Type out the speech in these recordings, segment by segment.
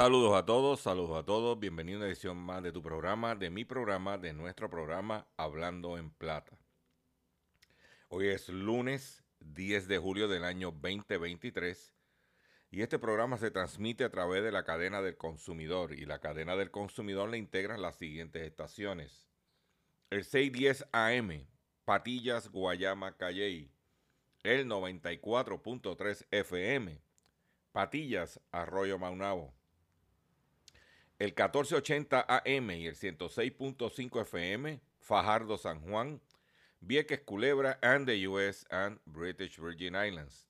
Saludos a todos, saludos a todos. Bienvenido a una edición más de tu programa, de mi programa, de nuestro programa Hablando en Plata. Hoy es lunes 10 de julio del año 2023 y este programa se transmite a través de la cadena del consumidor y la cadena del consumidor le integran las siguientes estaciones. El 610 AM, Patillas, Guayama, Calley. El 94.3 FM, Patillas, Arroyo Maunabo el 1480 AM y el 106.5 FM, Fajardo San Juan, Vieques Culebra and the US and British Virgin Islands.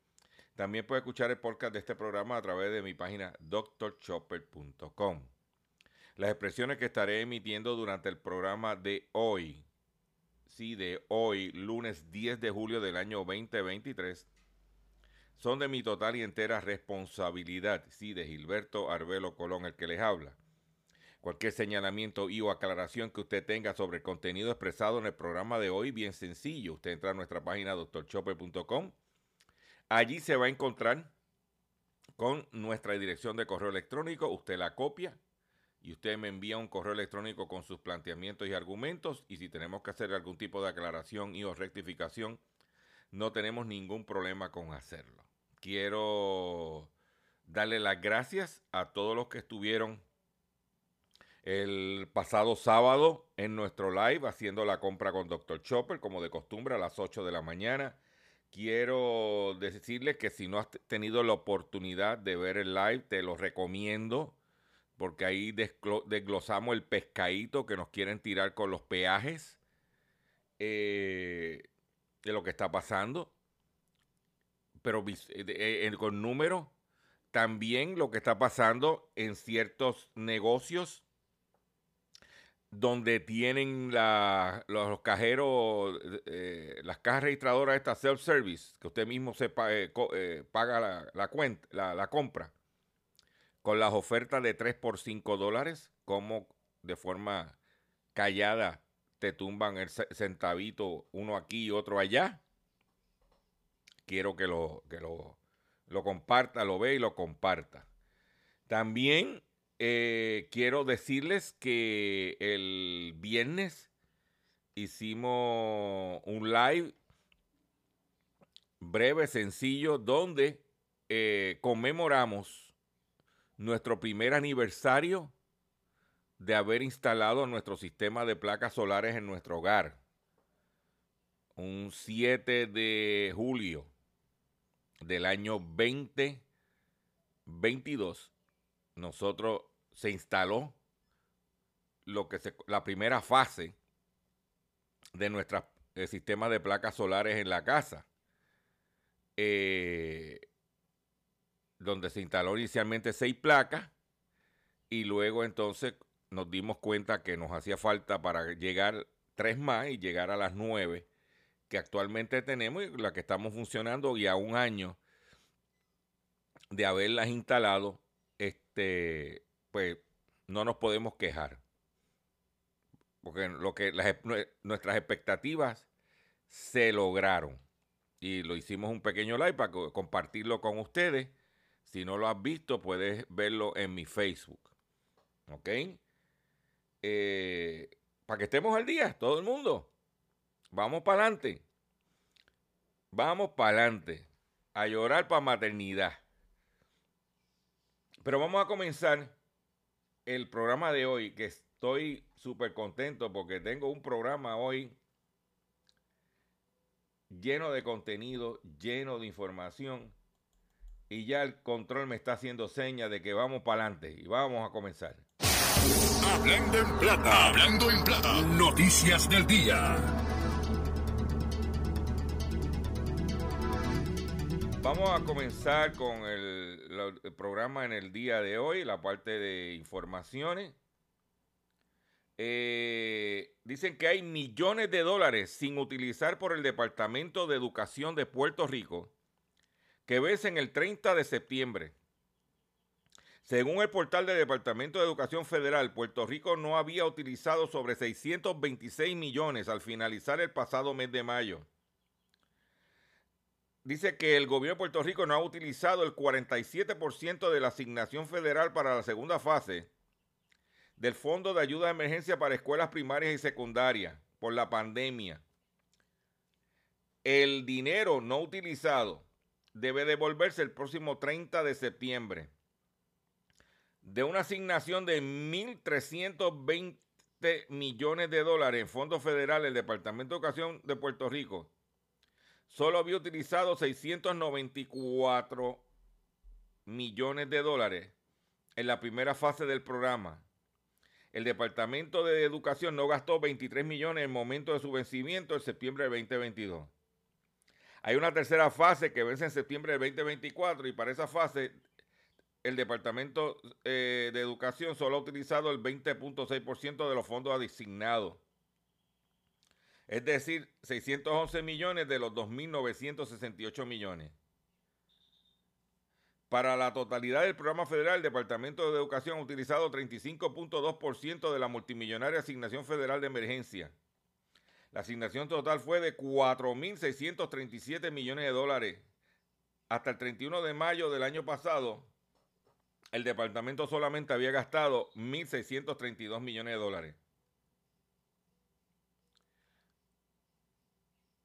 También puedes escuchar el podcast de este programa a través de mi página drchopper.com. Las expresiones que estaré emitiendo durante el programa de hoy, sí, de hoy, lunes 10 de julio del año 2023, son de mi total y entera responsabilidad, sí, de Gilberto Arbelo Colón, el que les habla. Cualquier señalamiento y o aclaración que usted tenga sobre el contenido expresado en el programa de hoy, bien sencillo. Usted entra a nuestra página drchopper.com. Allí se va a encontrar con nuestra dirección de correo electrónico. Usted la copia y usted me envía un correo electrónico con sus planteamientos y argumentos. Y si tenemos que hacer algún tipo de aclaración y o rectificación, no tenemos ningún problema con hacerlo. Quiero darle las gracias a todos los que estuvieron el pasado sábado en nuestro live haciendo la compra con Dr. Chopper, como de costumbre, a las 8 de la mañana. Quiero decirles que si no has tenido la oportunidad de ver el live, te lo recomiendo, porque ahí desglo- desglosamos el pescadito que nos quieren tirar con los peajes eh, de lo que está pasando, pero eh, eh, con números, también lo que está pasando en ciertos negocios donde tienen los, cajeros, eh, las cajas registradoras estas self-service, que usted mismo se eh, eh, paga la, la cuenta, la, la compra, con las ofertas de 3 por 5 dólares, como de forma callada te tumban el ce- centavito uno aquí y otro allá. Quiero que lo, que lo, lo comparta, lo ve y lo comparta. También eh, quiero decirles que el viernes hicimos un live breve, sencillo, donde eh, conmemoramos nuestro primer aniversario de haber instalado nuestro sistema de placas solares en nuestro hogar. Un 7 de julio del año 2022, nosotros se instaló lo que se, la primera fase de nuestro sistema de placas solares en la casa. Eh, donde se instaló inicialmente seis placas y luego entonces nos dimos cuenta que nos hacía falta para llegar tres más y llegar a las nueve que actualmente tenemos y la que estamos funcionando y a un año de haberlas instalado, este, pues no nos podemos quejar. Porque lo que nuestras expectativas se lograron. Y lo hicimos un pequeño live para compartirlo con ustedes. Si no lo has visto, puedes verlo en mi Facebook. ¿Ok? Eh, para que estemos al día, todo el mundo. Vamos para adelante. Vamos para adelante. A llorar para maternidad. Pero vamos a comenzar el programa de hoy, que estoy súper contento porque tengo un programa hoy lleno de contenido, lleno de información. Y ya el control me está haciendo señas de que vamos para adelante y vamos a comenzar. Hablando en plata, hablando en plata, noticias del día. Vamos a comenzar con el, programa en el día de hoy, la parte de informaciones. Eh, dicen que hay millones de dólares sin utilizar por el Departamento de Educación de Puerto Rico que vencen el 30 de septiembre. Según el portal del Departamento de Educación Federal, Puerto Rico no había utilizado sobre 626 millones al finalizar el pasado mes de mayo. Dice que el gobierno de Puerto Rico no ha utilizado el 47% de la asignación federal para la segunda fase del Fondo de Ayuda de Emergencia para Escuelas Primarias y Secundarias por la pandemia. El dinero no utilizado debe devolverse el próximo 30 de septiembre de una asignación de 1.320 millones de dólares en fondos federales el Departamento de Educación de Puerto Rico, solo había utilizado 694 millones de dólares en la primera fase del programa. El Departamento de Educación no gastó 23 millones en el momento de su vencimiento en septiembre de 2022. Hay una tercera fase que vence en septiembre de 2024 y para esa fase el Departamento eh, de Educación solo ha utilizado el 20.6% de los fondos asignados. Es decir, 611 millones de los 2.968 millones. Para la totalidad del programa federal, el Departamento de Educación ha utilizado 35.2% de la multimillonaria asignación federal de emergencia. La asignación total fue de 4.637 millones de dólares. Hasta el 31 de mayo del año pasado, el departamento solamente había gastado 1.632 millones de dólares.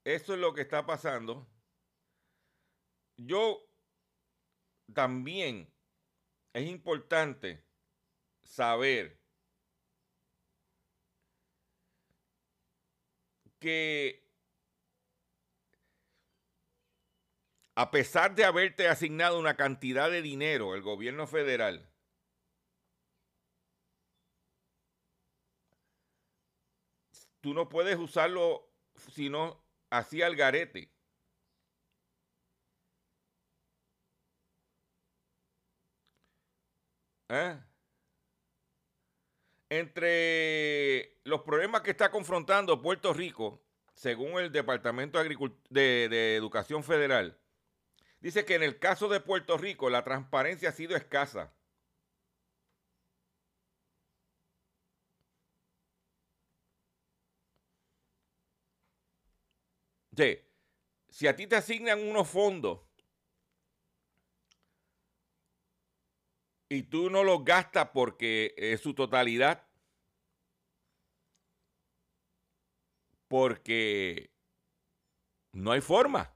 Eso es lo que está pasando. Yo también es importante saber que a pesar de haberte asignado una cantidad de dinero el gobierno federal, tú no puedes usarlo sino así al garete. ¿Eh? Entre los problemas que está confrontando Puerto Rico, según el Departamento de, de Educación Federal, Dice que en el caso de Puerto Rico la transparencia ha sido escasa. Si a ti te asignan unos fondos y tú no los gastas porque es su totalidad, porque no hay forma.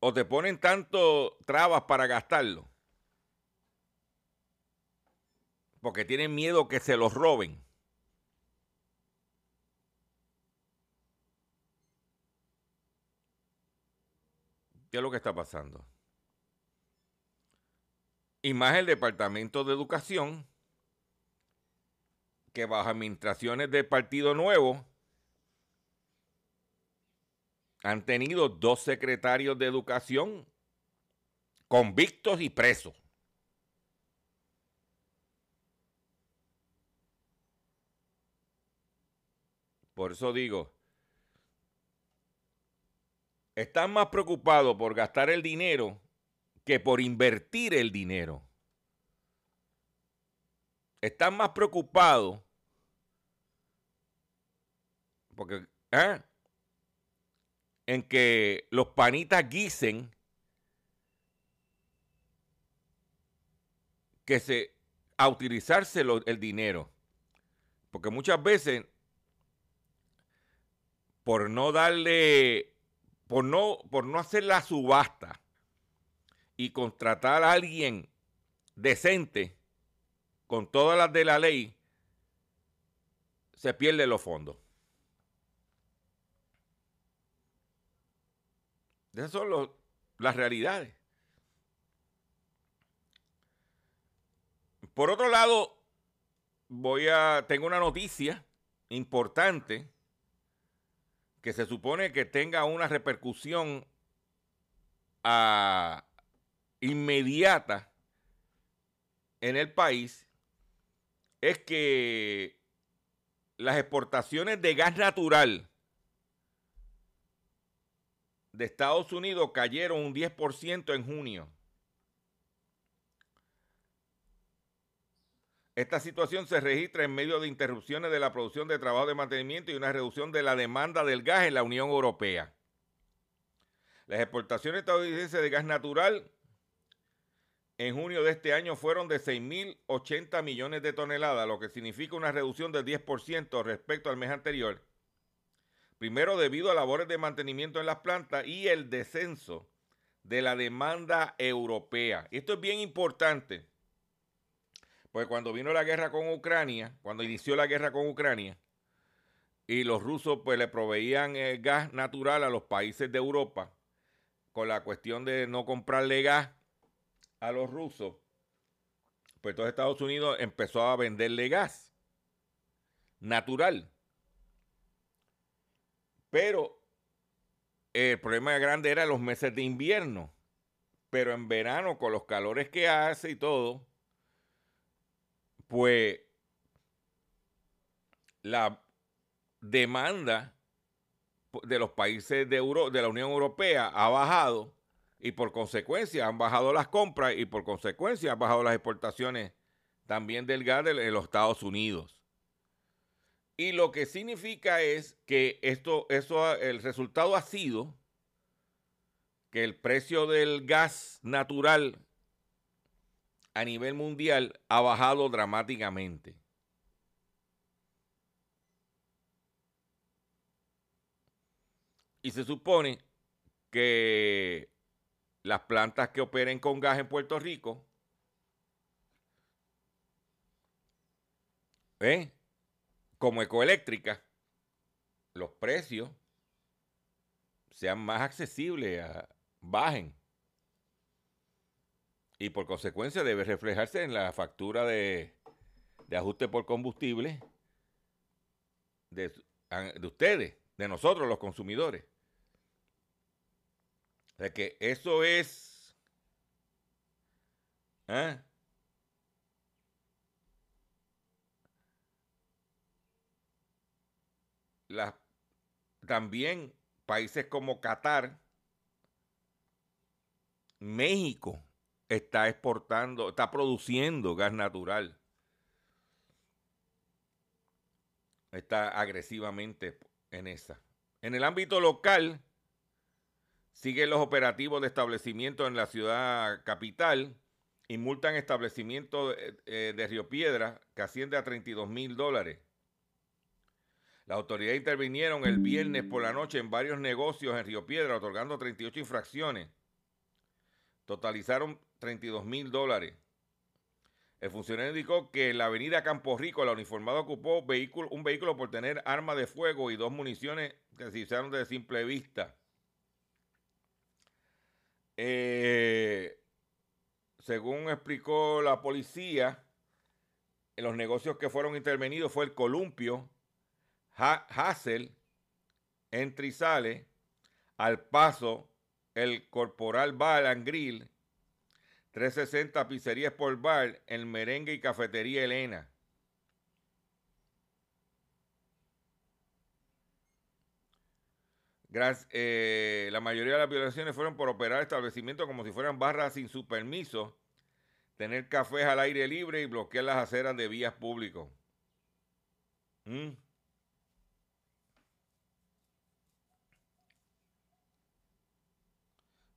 o te ponen tanto trabas para gastarlo porque tienen miedo que se los roben. ¿Qué es lo que está pasando? Y más el Departamento de Educación, que bajo administraciones del Partido Nuevo han tenido dos secretarios de educación convictos y presos. Por eso digo, están más preocupados por gastar el dinero que por invertir el dinero. Están más preocupados porque ¿eh? en que los panitas guisen que se a utilizarse el dinero. Porque muchas veces por no darle, por no, por no hacer la subasta y contratar a alguien decente con todas las de la ley, se pierden los fondos. Esas son las realidades. Por otro lado, voy a tengo una noticia importante que se supone que tenga una repercusión ah, inmediata en el país es que las exportaciones de gas natural de Estados Unidos cayeron un 10% en junio. Esta situación se registra en medio de interrupciones de la producción de trabajo de mantenimiento y una reducción de la demanda del gas en la Unión Europea. Las exportaciones estadounidenses de gas natural en junio de este año fueron de 6.080 millones de toneladas, lo que significa una reducción del 10% respecto al mes anterior. Primero debido a labores de mantenimiento en las plantas y el descenso de la demanda europea. Esto es bien importante pues cuando vino la guerra con Ucrania, cuando inició la guerra con Ucrania, y los rusos pues le proveían eh, gas natural a los países de Europa, con la cuestión de no comprarle gas a los rusos, pues todo Estados Unidos empezó a venderle gas natural. Pero el problema grande era los meses de invierno. Pero en verano, con los calores que hace y todo, pues la demanda de los países de, de la Unión Europea ha bajado y por consecuencia han bajado las compras y por consecuencia han bajado las exportaciones también del gas de los Estados Unidos. Y lo que significa es que esto, eso, el resultado ha sido que el precio del gas natural a nivel mundial ha bajado dramáticamente. Y se supone que las plantas que operen con gas en Puerto Rico, ¿eh? como ecoeléctrica, los precios sean más accesibles, bajen y por consecuencia debe reflejarse en la factura de, ajuste por combustible de, ustedes, de nosotros los consumidores. O que eso es... ¿eh? también países como Qatar, México, está exportando, está produciendo gas natural. Está agresivamente en esa. En el ámbito local, siguen los operativos de establecimiento en la ciudad capital y multan establecimientos de, eh, de Río Piedra que asciende a 32 mil dólares. Las autoridades intervinieron el viernes por la noche en varios negocios en Río Piedra, otorgando 38 infracciones. Totalizaron 32 mil dólares. El funcionario indicó que en la avenida Campo Rico la uniformada ocupó vehículo, un vehículo por tener arma de fuego y dos municiones que se hicieron de simple vista. Eh, según explicó la policía, en los negocios que fueron intervenidos fue el Columpio, Hassel, Entrizale, Al Paso, el Corporal Grill, 360 Pizzería por Bar, el Merengue y Cafetería Elena. Eh, la mayoría de las violaciones fueron por operar establecimientos como si fueran barras sin su permiso, tener cafés al aire libre y bloquear las aceras de vías públicos. ¿Mm?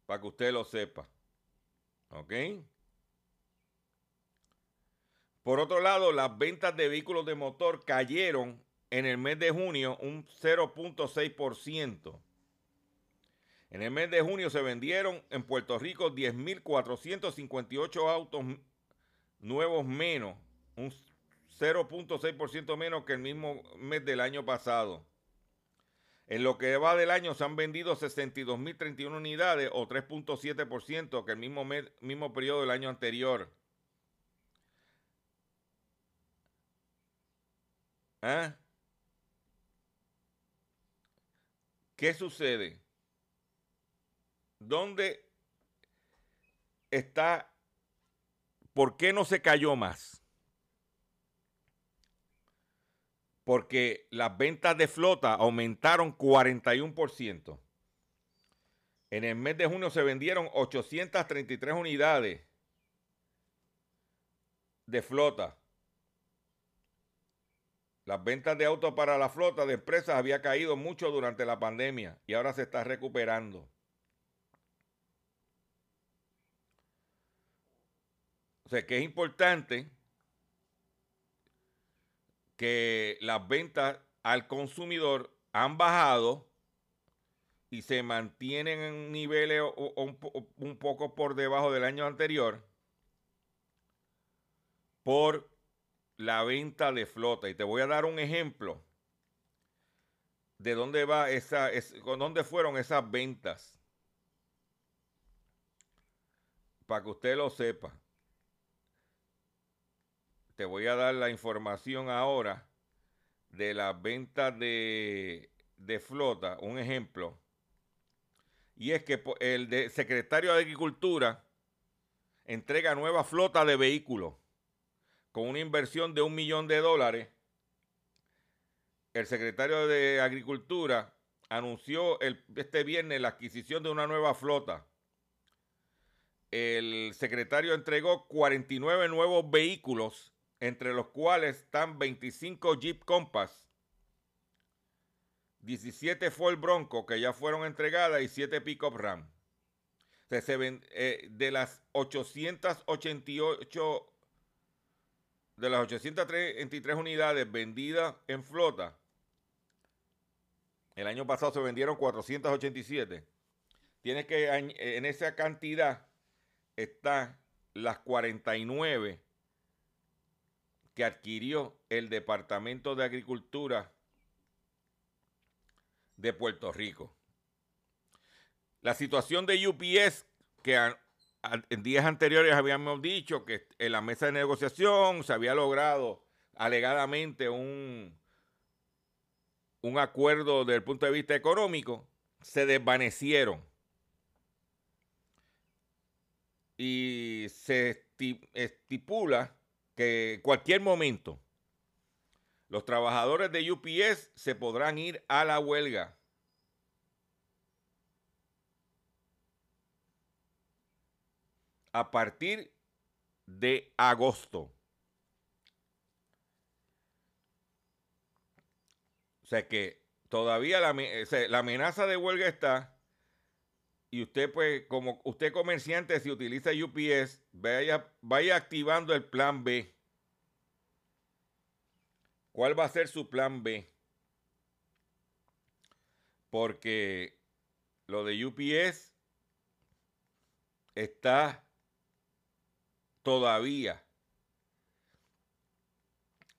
Para que usted lo sepa. ¿Ok? Por otro lado, las ventas de vehículos de motor cayeron en el mes de junio un 0.6%. En el mes de junio se vendieron en Puerto Rico 10.458 autos nuevos menos, un 0.6% menos que el mismo mes del año pasado. En lo que va del año se han vendido 62.031 unidades o 3.7% que el mismo, mismo periodo del año anterior. ¿Ah? ¿Qué sucede? ¿Dónde está? ¿Por qué no se cayó más? Porque las ventas de flota aumentaron 41%. En el mes de junio se vendieron 833 unidades de flota. Las ventas de autos para la flota de empresas había caído mucho durante la pandemia y ahora se está recuperando. O sea que es importante que las ventas al consumidor han bajado y se mantienen en niveles un poco por debajo del año anterior por la venta de flota. Y te voy a dar un ejemplo de dónde va esa, es, dónde fueron esas ventas. Para que usted lo sepa. Te voy a dar la información ahora de las ventas de, flota. Un ejemplo. Y es que el secretario de Agricultura entrega nueva flota de vehículos con una inversión de un millón de dólares, el secretario de Agricultura anunció este viernes la adquisición de una nueva flota. El secretario entregó 49 nuevos vehículos, entre los cuales están 25 Jeep Compass, 17 Ford Bronco que ya fueron entregadas y 7 Pickup Ram. Eh, de las 888 de las 823 unidades vendidas en flota, el año pasado se vendieron 487. Tienes que, en esa cantidad están las 49 adquirió el Departamento de Agricultura de Puerto Rico. La situación de UPS, que en días anteriores habíamos dicho que en la mesa de negociación se había logrado alegadamente un, un acuerdo desde el punto de vista económico, se desvanecieron. Y se estipula que cualquier momento los trabajadores de UPS se podrán ir a la huelga. a partir de agosto. O sea que todavía la, amenaza de huelga está. Y usted, pues, como usted comerciante, si utiliza UPS, vaya, vaya activando el plan B. ¿Cuál va a ser su plan B? Porque lo de UPS está todavía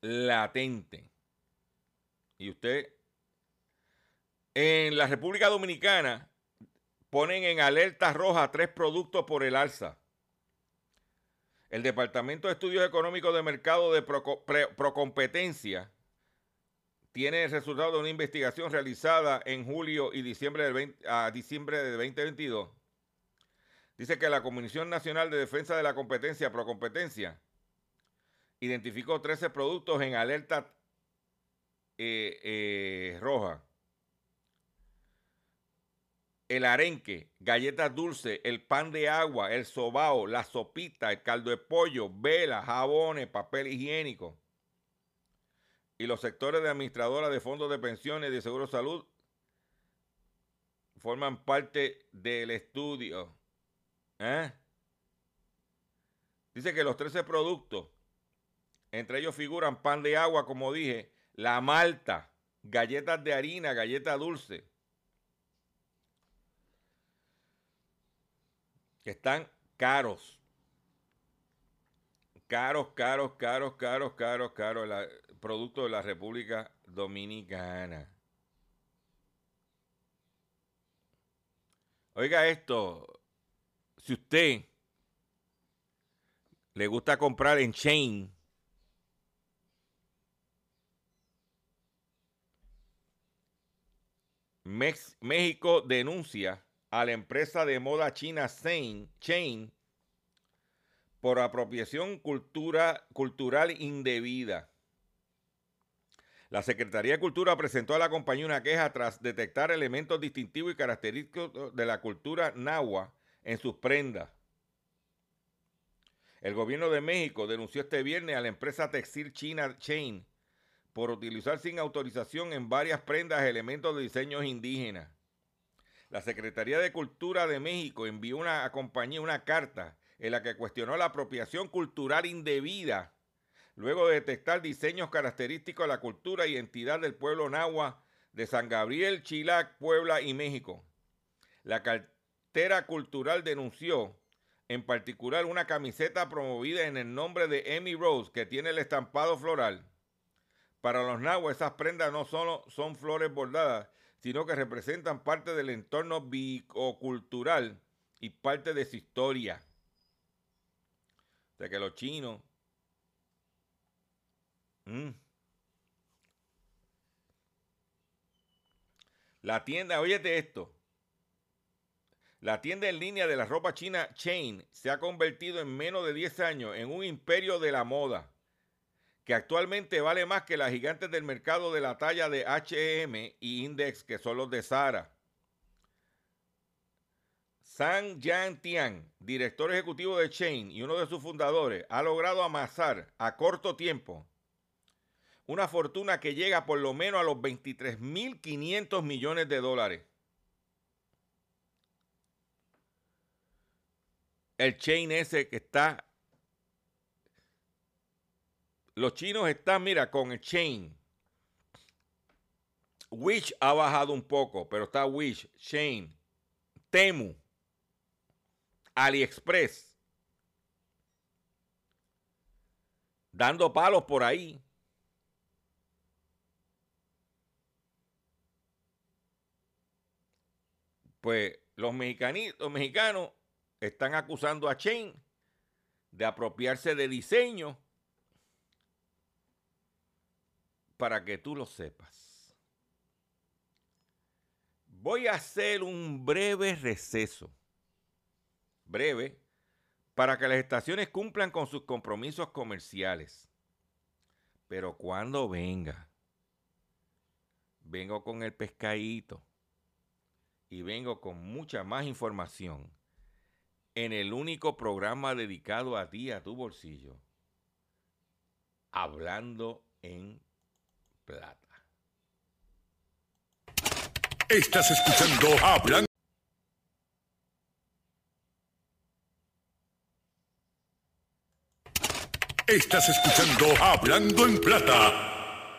latente. Y usted, en la República Dominicana, ponen en alerta roja tres productos por el alza. El Departamento de Estudios Económicos de Mercado de Procompetencia tiene el resultado de una investigación realizada en julio y diciembre diciembre de 2022. Dice que la Comisión Nacional de Defensa de la Competencia, Procompetencia, identificó 13 productos en alerta eh, eh, roja el arenque, galletas dulces, el pan de agua, el sobao, la sopita, el caldo de pollo, velas, jabones, papel higiénico. Y los sectores de administradoras de fondos de pensiones y de seguro de salud forman parte del estudio. ¿Eh? Dice que los 13 productos, entre ellos figuran pan de agua, como dije, la malta, galletas de harina, galletas dulce, que están caros. Caros, caros, caros, caros, caros, caros, el producto de la República Dominicana. Oiga esto, si usted le gusta comprar en chain, México denuncia a la empresa de moda china Chain por apropiación cultura, cultural indebida. La Secretaría de Cultura presentó a la compañía una queja tras detectar elementos distintivos y característicos de la cultura nahua en sus prendas. El gobierno de México denunció este viernes a la empresa textil china Chain por utilizar sin autorización en varias prendas elementos de diseños indígenas. La Secretaría de Cultura de México envió una, a compañía una carta en la que cuestionó la apropiación cultural indebida, luego de detectar diseños característicos de la cultura y identidad del pueblo nahua de San Gabriel, Chilac, Puebla y México. La cartera cultural denunció en particular una camiseta promovida en el nombre de Emmy Rose que tiene el estampado floral. Para los nahuas esas prendas no solo son flores bordadas, sino que representan parte del entorno biocultural y parte de su historia. O sea que los chinos... Mm, la tienda, óyete esto. La tienda en línea de la ropa china Chain se ha convertido en menos de 10 años en un imperio de la moda que actualmente vale más que las gigantes del mercado de la talla de HM y Index, que son los de Zara. San Yan Tian, director ejecutivo de Chain y uno de sus fundadores, ha logrado amasar a corto tiempo una fortuna que llega por lo menos a los 23.500 millones de dólares. El chain ese que está los chinos están, mira, con el chain. Wish ha bajado un poco, pero está Wish, Chain, Temu, AliExpress. Dando palos por ahí. Pues los, los mexicanos están acusando a Chain de apropiarse de diseño para que tú lo sepas. Voy a hacer un breve receso, breve, para que las estaciones cumplan con sus compromisos comerciales. Pero cuando venga, vengo con el pescadito y vengo con mucha más información en el único programa dedicado a ti, a tu bolsillo, hablando en plata. Estás escuchando Hablando. Estás escuchando Hablando en Plata.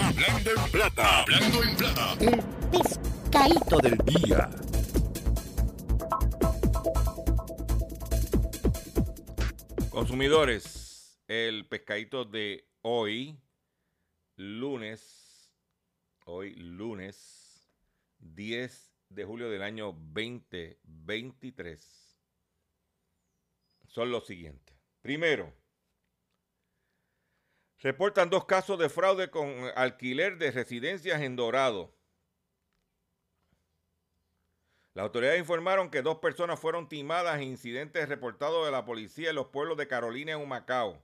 Hablando en Plata. Hablando en Plata. El pescadito del día. Consumidores, el pescadito de hoy lunes, hoy lunes 10 de julio del año 2023. son los siguientes. Primero, reportan dos casos de fraude con alquiler de residencias en Dorado. Las autoridades informaron que dos personas fueron timadas en incidentes reportados de la policía en los pueblos de Carolina y Humacao.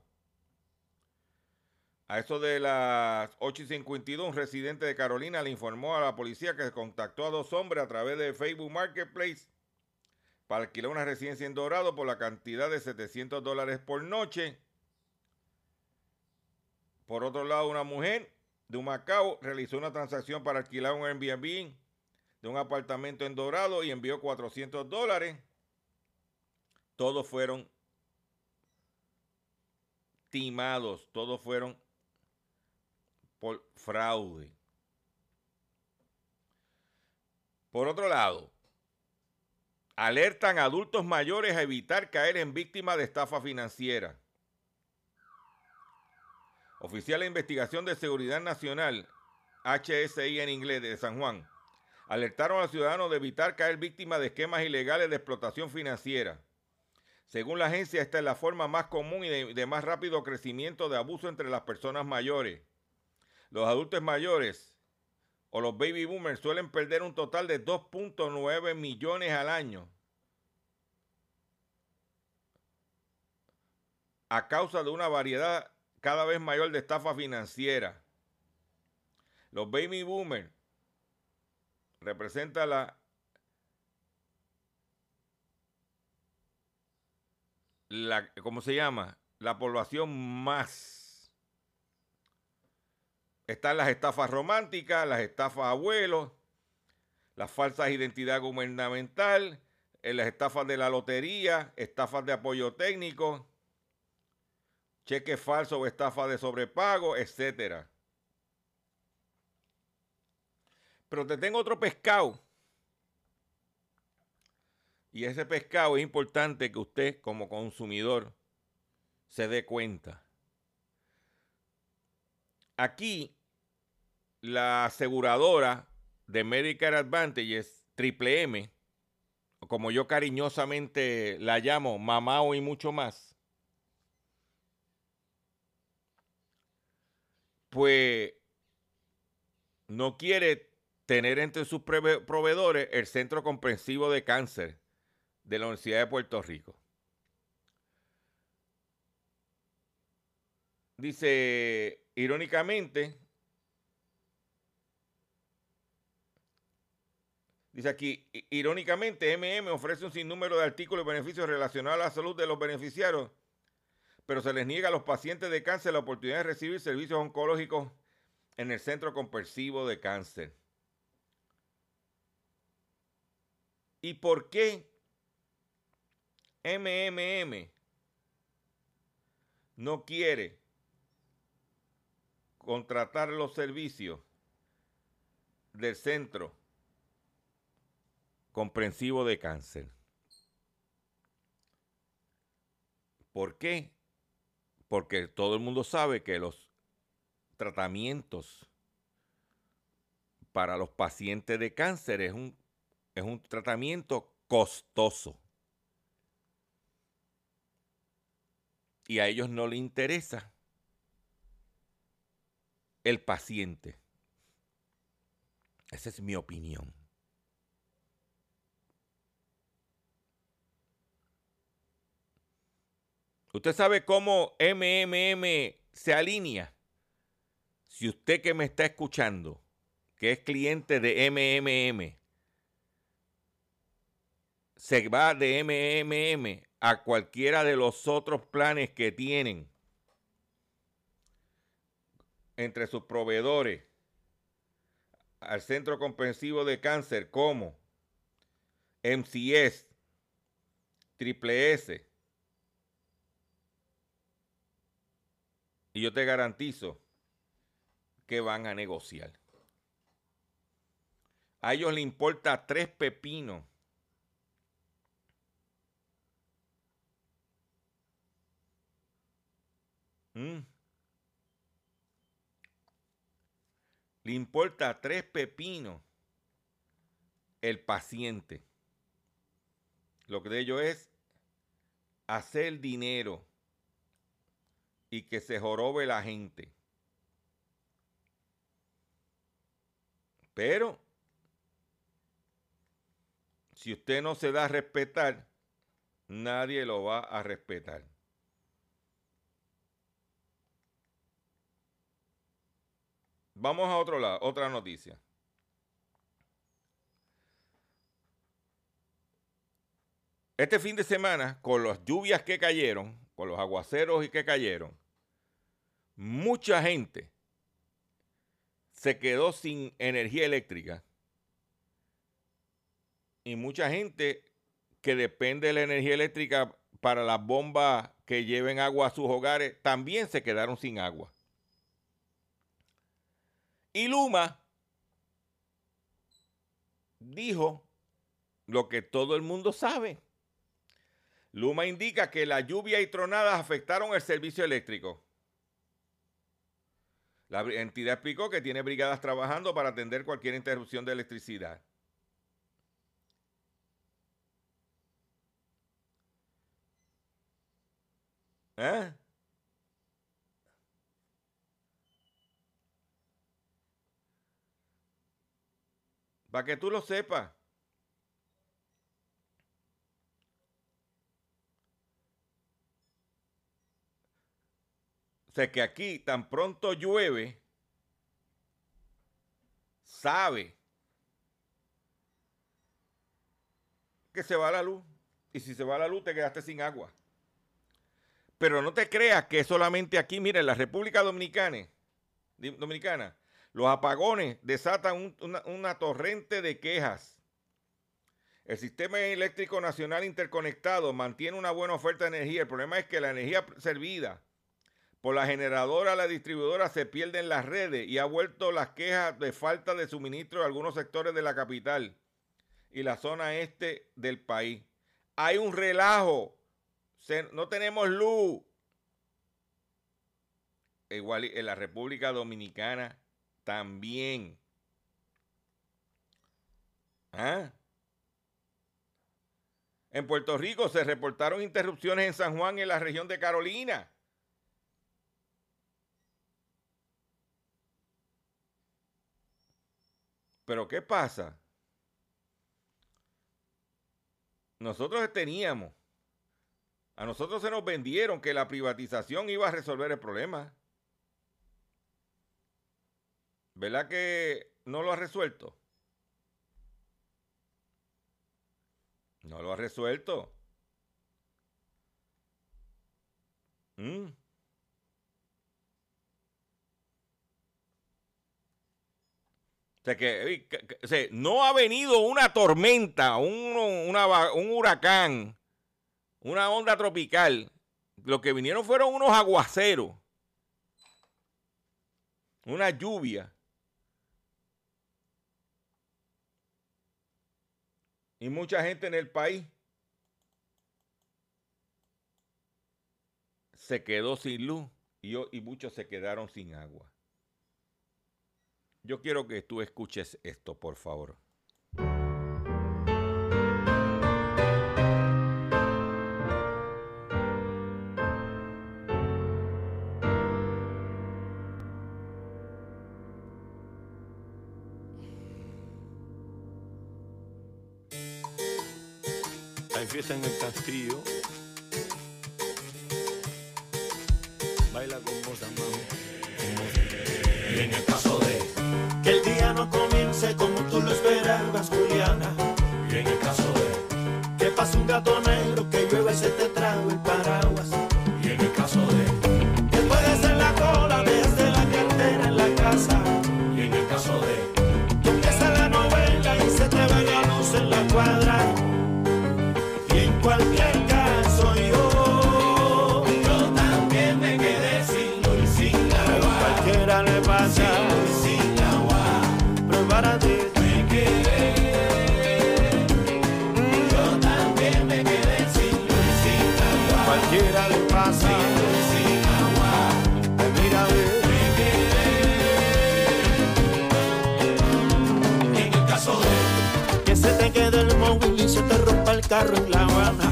A eso de las 8 y 52, un residente de Carolina le informó a la policía que contactó a dos hombres a través de Facebook Marketplace para alquilar una residencia en Dorado por la cantidad de 700 dólares por noche. Por otro lado, una mujer de Humacao realizó una transacción para alquilar un Airbnb de un apartamento en Dorado y envió 400 dólares. Todos fueron timados, todos fueron por fraude. Por otro lado, alertan a adultos mayores a evitar caer en víctima de estafa financiera. Oficial de Investigación de Seguridad Nacional, HSI en inglés de San Juan, alertaron a ciudadanos de evitar caer víctimas de esquemas ilegales de explotación financiera. Según la agencia, esta es la forma más común y de, más rápido crecimiento de abuso entre las personas mayores. Los adultos mayores o los baby boomers suelen perder un total de 2.9 millones al año a causa de una variedad cada vez mayor de estafa financiera. Los baby boomers representa la, la, ¿cómo se llama? La población más. Están las estafas románticas, las estafas abuelos, las falsas identidad gubernamental, eh, las estafas de la lotería, estafas de apoyo técnico, cheques falsos o estafas de sobrepago, etcétera. Pero te tengo otro pescado. Y ese pescado es importante que usted como consumidor se dé cuenta. Aquí la aseguradora de Medicare Advantages, Triple M, como yo cariñosamente la llamo, Mamao y mucho más, pues no quiere tener entre sus proveedores el Centro Comprensivo de Cáncer de la Universidad de Puerto Rico. Dice, irónicamente, dice aquí, irónicamente, MM ofrece un sinnúmero de artículos y beneficios relacionados a la salud de los beneficiarios, pero se les niega a los pacientes de cáncer la oportunidad de recibir servicios oncológicos en el Centro Comprensivo de Cáncer. ¿Y por qué MMM no quiere contratar los servicios del Centro Comprensivo de Cáncer? ¿Por qué? Porque todo el mundo sabe que los tratamientos para los pacientes de cáncer es un es un tratamiento costoso. Y a ellos no le interesa el paciente. Esa es mi opinión. Usted sabe cómo MMM se alinea. Si usted que me está escuchando, que es cliente de MMM, se va de MMM a cualquiera de los otros planes que tienen entre sus proveedores al Centro Comprensivo de Cáncer como MCS, Triple S. Y yo te garantizo que van a negociar. A ellos les importa tres pepinos Mm. Le importa tres pepinos el paciente. Lo que de ello es hacer dinero y que se jorobe la gente. Pero si usted no se da a respetar, nadie lo va a respetar. Vamos a otro lado, otra noticia. Este fin de semana, con las lluvias que cayeron, con los aguaceros y que cayeron, mucha gente se quedó sin energía eléctrica y mucha gente que depende de la energía eléctrica para las bombas que lleven agua a sus hogares también se quedaron sin agua. Y Luma dijo lo que todo el mundo sabe. Luma indica que la lluvia y tronadas afectaron el servicio eléctrico. La entidad explicó que tiene brigadas trabajando para atender cualquier interrupción de electricidad. ¿Eh? Para que tú lo sepas. O sea que aquí tan pronto llueve, sabe que se va la luz. Y si se va la luz, te quedaste sin agua. Pero no te creas que solamente aquí, mira, en la República Dominicana, Dominicana los apagones desatan una, torrente de quejas. El sistema eléctrico nacional interconectado mantiene una buena oferta de energía. El problema es que la energía servida por la generadora, la distribuidora se pierde en las redes y ha vuelto las quejas de falta de suministro en algunos sectores de la capital y la zona este del país. Hay un relajo no tenemos luz. Igual en la República Dominicana también. ¿Ah? En Puerto Rico se reportaron interrupciones en San Juan en la región de Carolina. Pero ¿qué pasa? Nosotros teníamos a nosotros se nos vendieron que la privatización iba a resolver el problema. ¿Verdad que no lo ha resuelto? No lo ha resuelto. ¿Mm? O sea que, no ha venido una tormenta, un, huracán una onda tropical, lo que vinieron fueron unos aguaceros, una lluvia. Y mucha gente en el país se quedó sin luz y muchos se quedaron sin agua. Yo quiero que tú escuches esto, por favor. fiesta en el castillo. Carro en La Habana.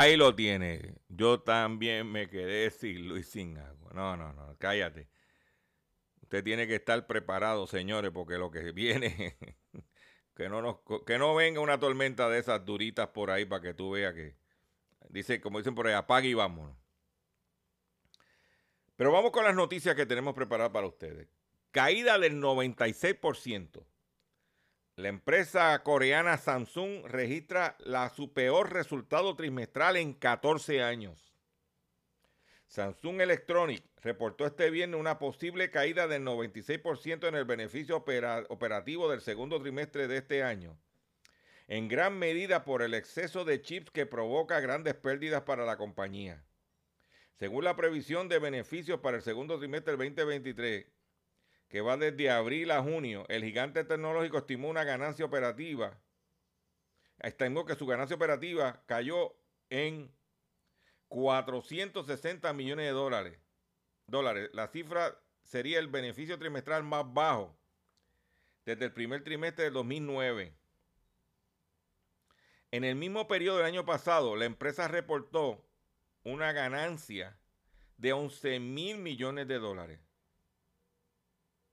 Ahí lo tiene. Yo también me quedé sin luz y sin agua. No, no, no, cállate. Usted tiene que estar preparado, señores, porque lo que viene, que no, nos, que no venga una tormenta de esas duritas por ahí para que tú veas que, dice, como dicen por ahí, apague y vámonos. Pero vamos con las noticias que tenemos preparadas para ustedes. Caída del 96%. La empresa coreana Samsung registra la, su peor resultado trimestral en 14 años. Samsung Electronics reportó este viernes una posible caída del 96% en el beneficio opera- operativo del segundo trimestre de este año, en gran medida por el exceso de chips que provoca grandes pérdidas para la compañía. Según la previsión de beneficios para el segundo trimestre del 2023, que va desde abril a junio, el gigante tecnológico estimó una ganancia operativa, estimó que su ganancia operativa cayó en 460 millones de dólares. dólares. La cifra sería el beneficio trimestral más bajo desde el primer trimestre del 2009. En el mismo periodo del año pasado, la empresa reportó una ganancia de 11 mil millones de dólares.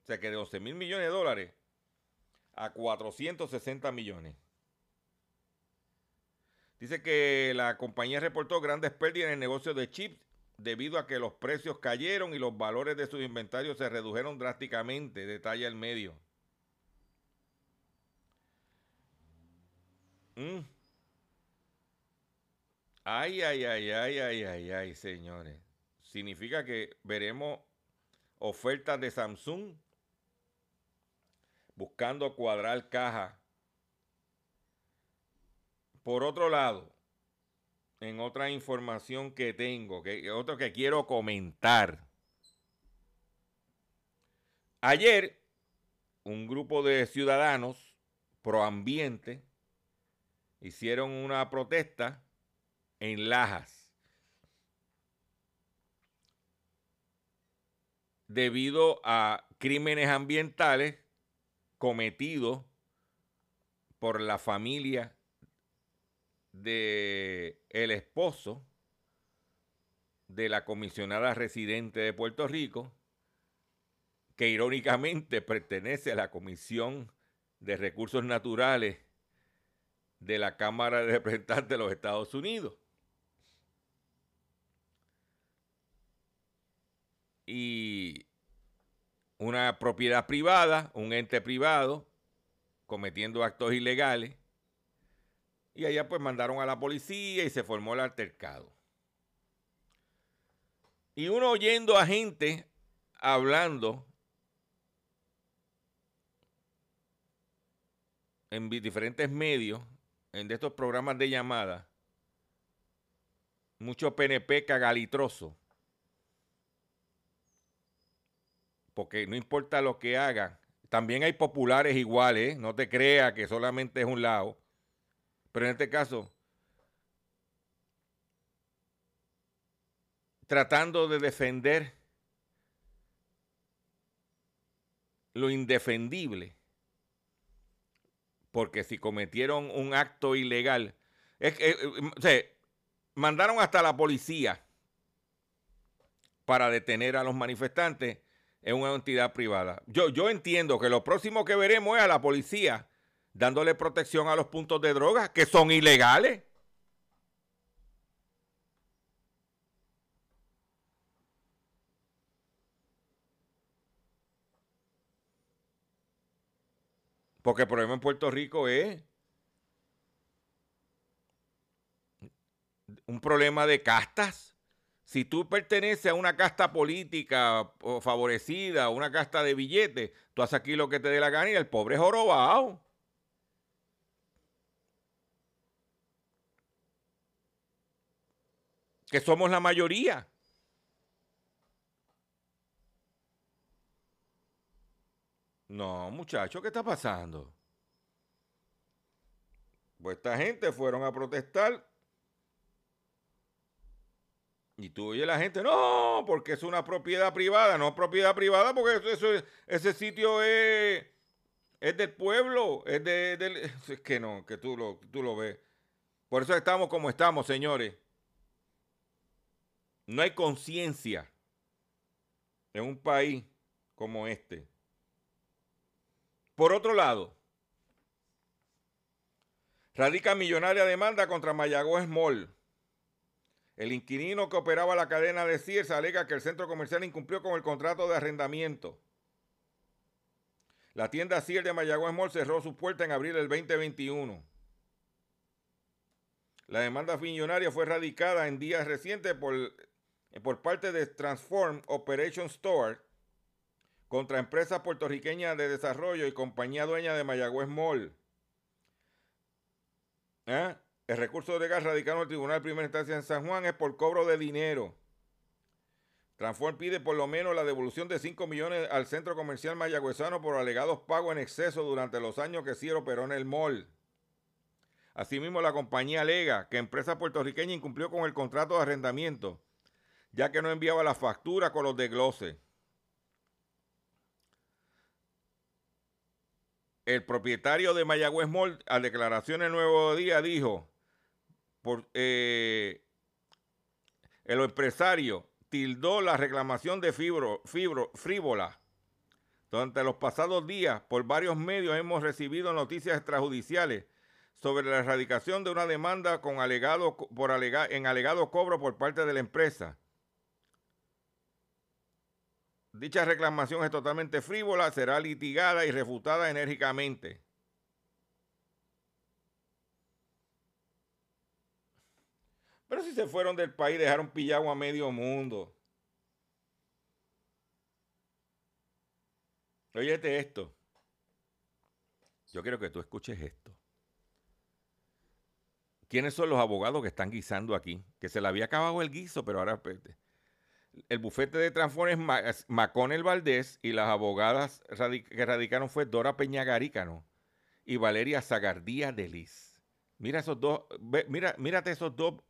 O sea que de 11 mil millones de dólares a 460 millones. Dice que la compañía reportó grandes pérdidas en el negocio de chips debido a que los precios cayeron y los valores de sus inventarios se redujeron drásticamente, detalla el medio. Mm. Ay, ay, ay, ay, ay, ay, ay, señores. Significa que veremos ofertas de Samsung buscando cuadrar caja. Por otro lado, en otra información que tengo, que otro que quiero comentar. Ayer, un grupo de ciudadanos pro ambiente hicieron una protesta en Lajas debido a crímenes ambientales cometidos por la familia de el esposo de la comisionada residente de Puerto Rico, que irónicamente pertenece a la Comisión de Recursos Naturales de la Cámara de Representantes de los Estados Unidos. Y una propiedad privada, un ente privado, cometiendo actos ilegales. Y allá pues mandaron a la policía y se formó el altercado. Y uno oyendo a gente hablando en diferentes medios, en estos programas de llamada, mucho PNP cagalitroso. Porque no importa lo que hagan, también hay populares iguales, ¿eh? no te creas que solamente es un lado. Pero en este caso, tratando de defender lo indefendible, porque si cometieron un acto ilegal, es, eh, mandaron hasta la policía para detener a los manifestantes en una entidad privada. Yo, yo entiendo que lo próximo que veremos es a la policía dándole protección a los puntos de droga que son ilegales. Porque el problema en Puerto Rico es un problema de castas. Si tú perteneces a una casta política o favorecida, una casta de billetes, tú haces aquí lo que te dé la gana y el pobre es jorobado. Que somos la mayoría. No, muchachos, ¿qué está pasando? Pues esta gente fueron a protestar. Y tú oyes la gente, no, porque es una propiedad privada, no propiedad privada, porque eso, ese sitio es, es del pueblo, es de, del, es que no, que tú lo, tú lo ves. Por eso estamos como estamos, señores. No hay conciencia en un país como este. Por otro lado, radica millonaria demanda contra Mayagüez Mall. El inquilino que operaba la cadena de Sears alega que el centro comercial incumplió con el contrato de arrendamiento. La tienda Sears de Mayagüez Mall cerró su puerta en abril del 2021. La demanda millonaria fue radicada en días recientes por, por parte de Transform Operation Store contra empresa puertorriqueña de desarrollo y compañía dueña de Mayagüez Mall. ¿Eh? El recurso de gas radicado en el Tribunal de Primera Instancia en San Juan es por cobro de dinero. Transform pide por lo menos la devolución de 5 millones al centro comercial mayagüezano por alegados pagos en exceso durante los años que Ciro operó en el mall. Asimismo, la compañía alega que empresa puertorriqueña incumplió con el contrato de arrendamiento, ya que no enviaba la factura con los desgloses. el propietario de Mayagüez Mall, a declaraciones Nuevo Día, dijo, eh, el empresario tildó la reclamación de fibro, fibro, frívola. Durante los pasados días, por varios medios hemos recibido noticias extrajudiciales sobre la erradicación de una demanda con por en alegado cobro por parte de la empresa. Dicha reclamación es totalmente frívola, será litigada y refutada enérgicamente. Pero si se fueron del país, dejaron pillado a medio mundo. Óyete esto. Yo quiero que tú escuches esto. ¿Quiénes son los abogados que están guisando aquí? Que se le había acabado el guiso, pero ahora el bufete de transformes Maconel Valdés y las abogadas que radicaron fue Dora Peña Garícano y Valeria Zagardía de Liz. Mira esos dos, mira, mírate esos dos,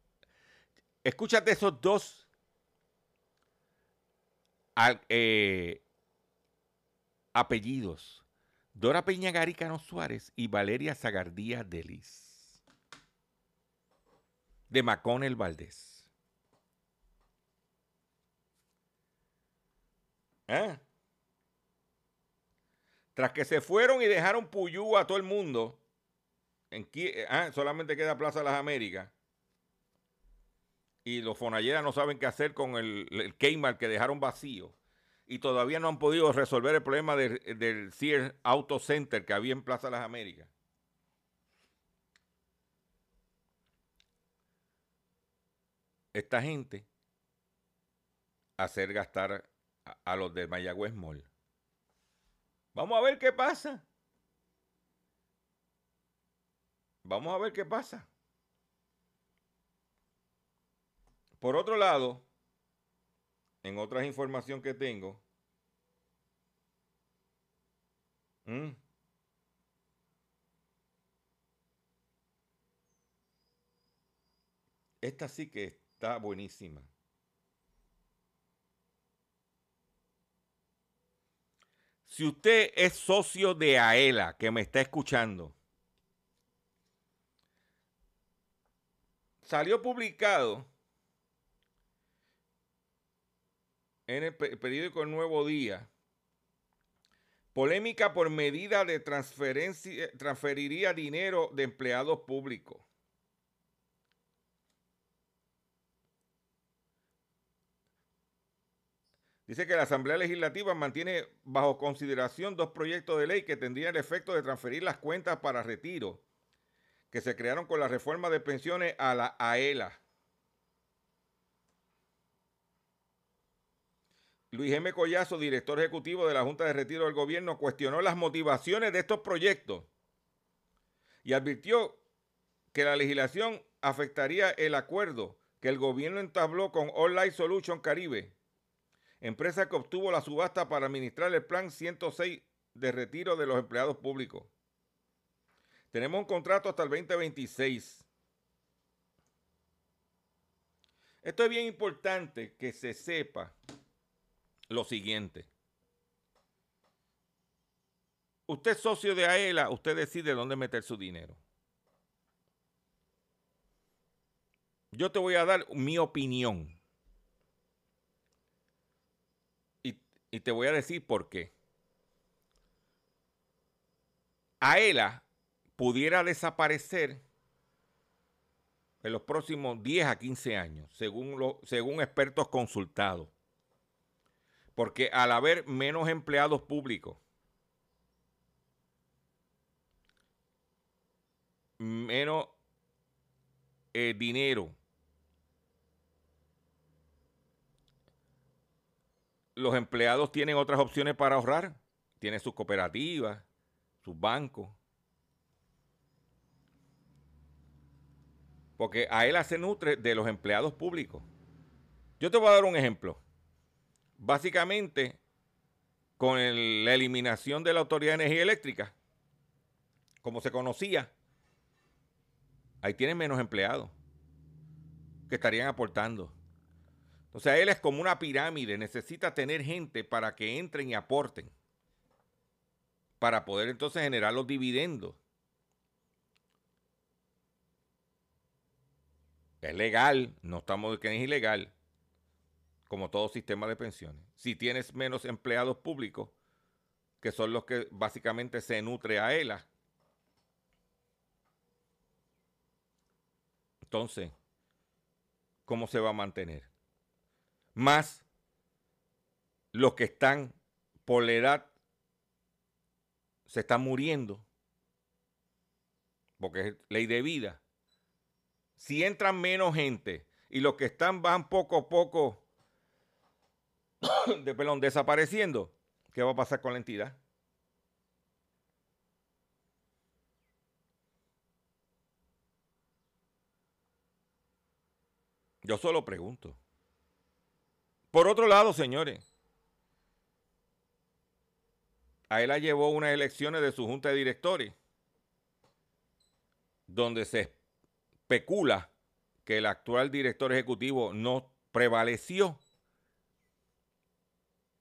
escúchate esos dos eh, apellidos. Dora Peña Garícano Suárez y Valeria Zagardía de Liz. De Maconel Valdés. ¿Eh? Tras que se fueron y dejaron Puyú a todo el mundo, en, ah, solamente queda Plaza las Américas. Y los fonalleras no saben qué hacer con el, el que dejaron vacío. Y todavía no han podido resolver el problema del, del Sears Auto Center que había en Plaza las Américas. Esta gente hacer gastar a, los de Mayagüez Mall. Vamos a ver qué pasa. Vamos a ver qué pasa. Por otro lado, en otras información que tengo, esta sí que está buenísima. Si usted es socio de AELA, que me está escuchando, salió publicado en el periódico Nuevo Día. Polémica por medida de transferencia, transferiría dinero de empleados públicos. Dice que la Asamblea Legislativa mantiene bajo consideración dos proyectos de ley que tendrían el efecto de transferir las cuentas para retiro que se crearon con la reforma de pensiones a la AELA. Luis M. Collazo, director ejecutivo de la Junta de Retiro del Gobierno, cuestionó las motivaciones de estos proyectos y advirtió que la legislación afectaría el acuerdo que el gobierno entabló con Life Solution Caribe empresa que obtuvo la subasta para administrar el plan 106 de retiro de los empleados públicos. Tenemos un contrato hasta el 2026. Esto es bien importante que se sepa lo siguiente. Usted es socio de AELA, usted decide dónde meter su dinero. Yo te voy a dar mi opinión. Y te voy a decir por qué. AELA pudiera desaparecer en los próximos 10 a 15 años, según, según expertos consultados. Porque al haber menos empleados públicos, menos eh, dinero los empleados tienen otras opciones para ahorrar. Tienen sus cooperativas, sus bancos. Porque a él se nutre de los empleados públicos. Yo te voy a dar un ejemplo. Básicamente, con la eliminación de la Autoridad de Energía Eléctrica, como se conocía, ahí tienen menos empleados que estarían aportando. O sea, él es como una pirámide, necesita tener gente para que entren y aporten, para poder entonces generar los dividendos. Es legal, no estamos que es ilegal, como todo sistema de pensiones. Si tienes menos empleados públicos, que son los que básicamente se nutre a ELA, entonces, ¿cómo se va a mantener? más los que están por la edad se están muriendo, porque es ley de vida. Si entran menos gente y los que están van poco a poco de pelón desapareciendo, ¿qué va a pasar con la entidad? Yo solo pregunto. Por otro lado, señores, a él la llevó unas elecciones de su junta de directores, donde se especula que el actual director ejecutivo no prevaleció.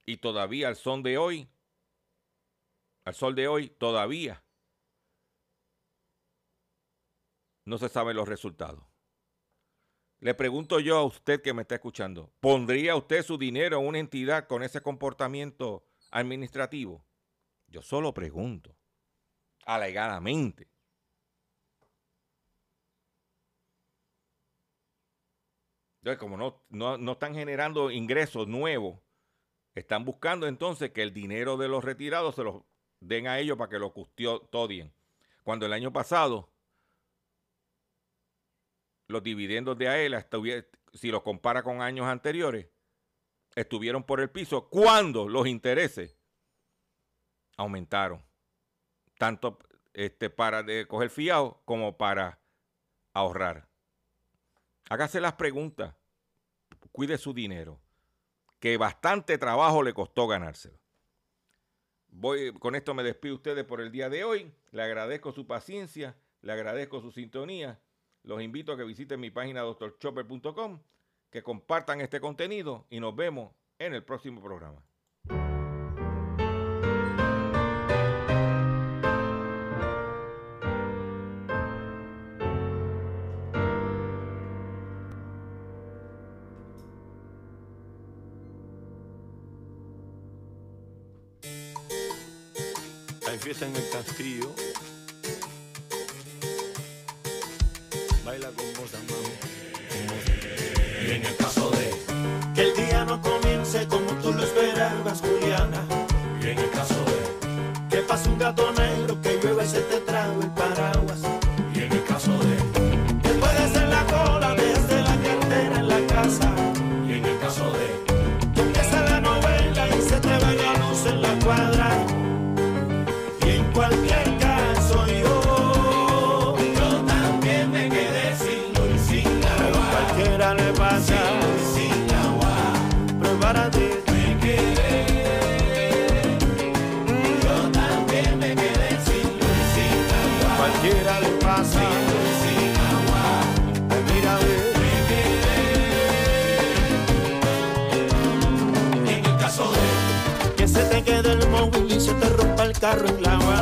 Y todavía al son de hoy, al sol de hoy, todavía no se saben los resultados. Le pregunto yo a usted que me está escuchando, ¿pondría usted su dinero en una entidad con ese comportamiento administrativo? Yo solo pregunto, alegadamente. Entonces, como no, no, están generando ingresos nuevos, están buscando entonces que el dinero de los retirados se los den a ellos para que lo custodien. Cuando el año pasado los dividendos de AELA, si los compara con años anteriores, estuvieron por el piso cuando los intereses aumentaron. Tanto este, para de coger fiado como para ahorrar. Hágase las preguntas. Cuide su dinero. Que bastante trabajo le costó ganárselo. Voy, con esto me despido ustedes por el día de hoy. Le agradezco su paciencia, le agradezco su sintonía los invito a que visiten mi página doctorchopper.com, que compartan este contenido y nos vemos en el próximo programa. Fiesta en el castillo carro en La Habana.